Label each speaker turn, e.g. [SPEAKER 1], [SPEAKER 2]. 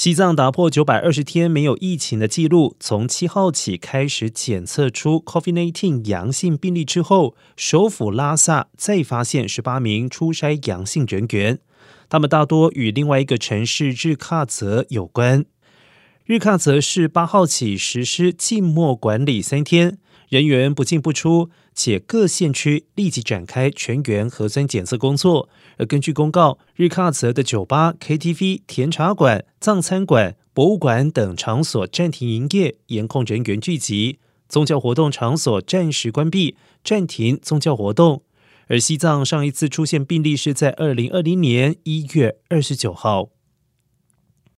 [SPEAKER 1] 西藏打破九百二十天没有疫情的记录，从七号起开始检测出 COVID-19 阳性病例之后，首府拉萨再发现十八名出筛阳性人员，他们大多与另外一个城市日喀则有关。日喀则是八号起实施静默管理三天，人员不进不出。且各县区立即展开全员核酸检测工作。而根据公告，日喀则的酒吧、KTV、甜茶馆、藏餐馆、博物馆等场所暂停营业，严控人员聚集；宗教活动场所暂时关闭，暂停宗教活动。而西藏上一次出现病例是在二零二零年一月二十九号。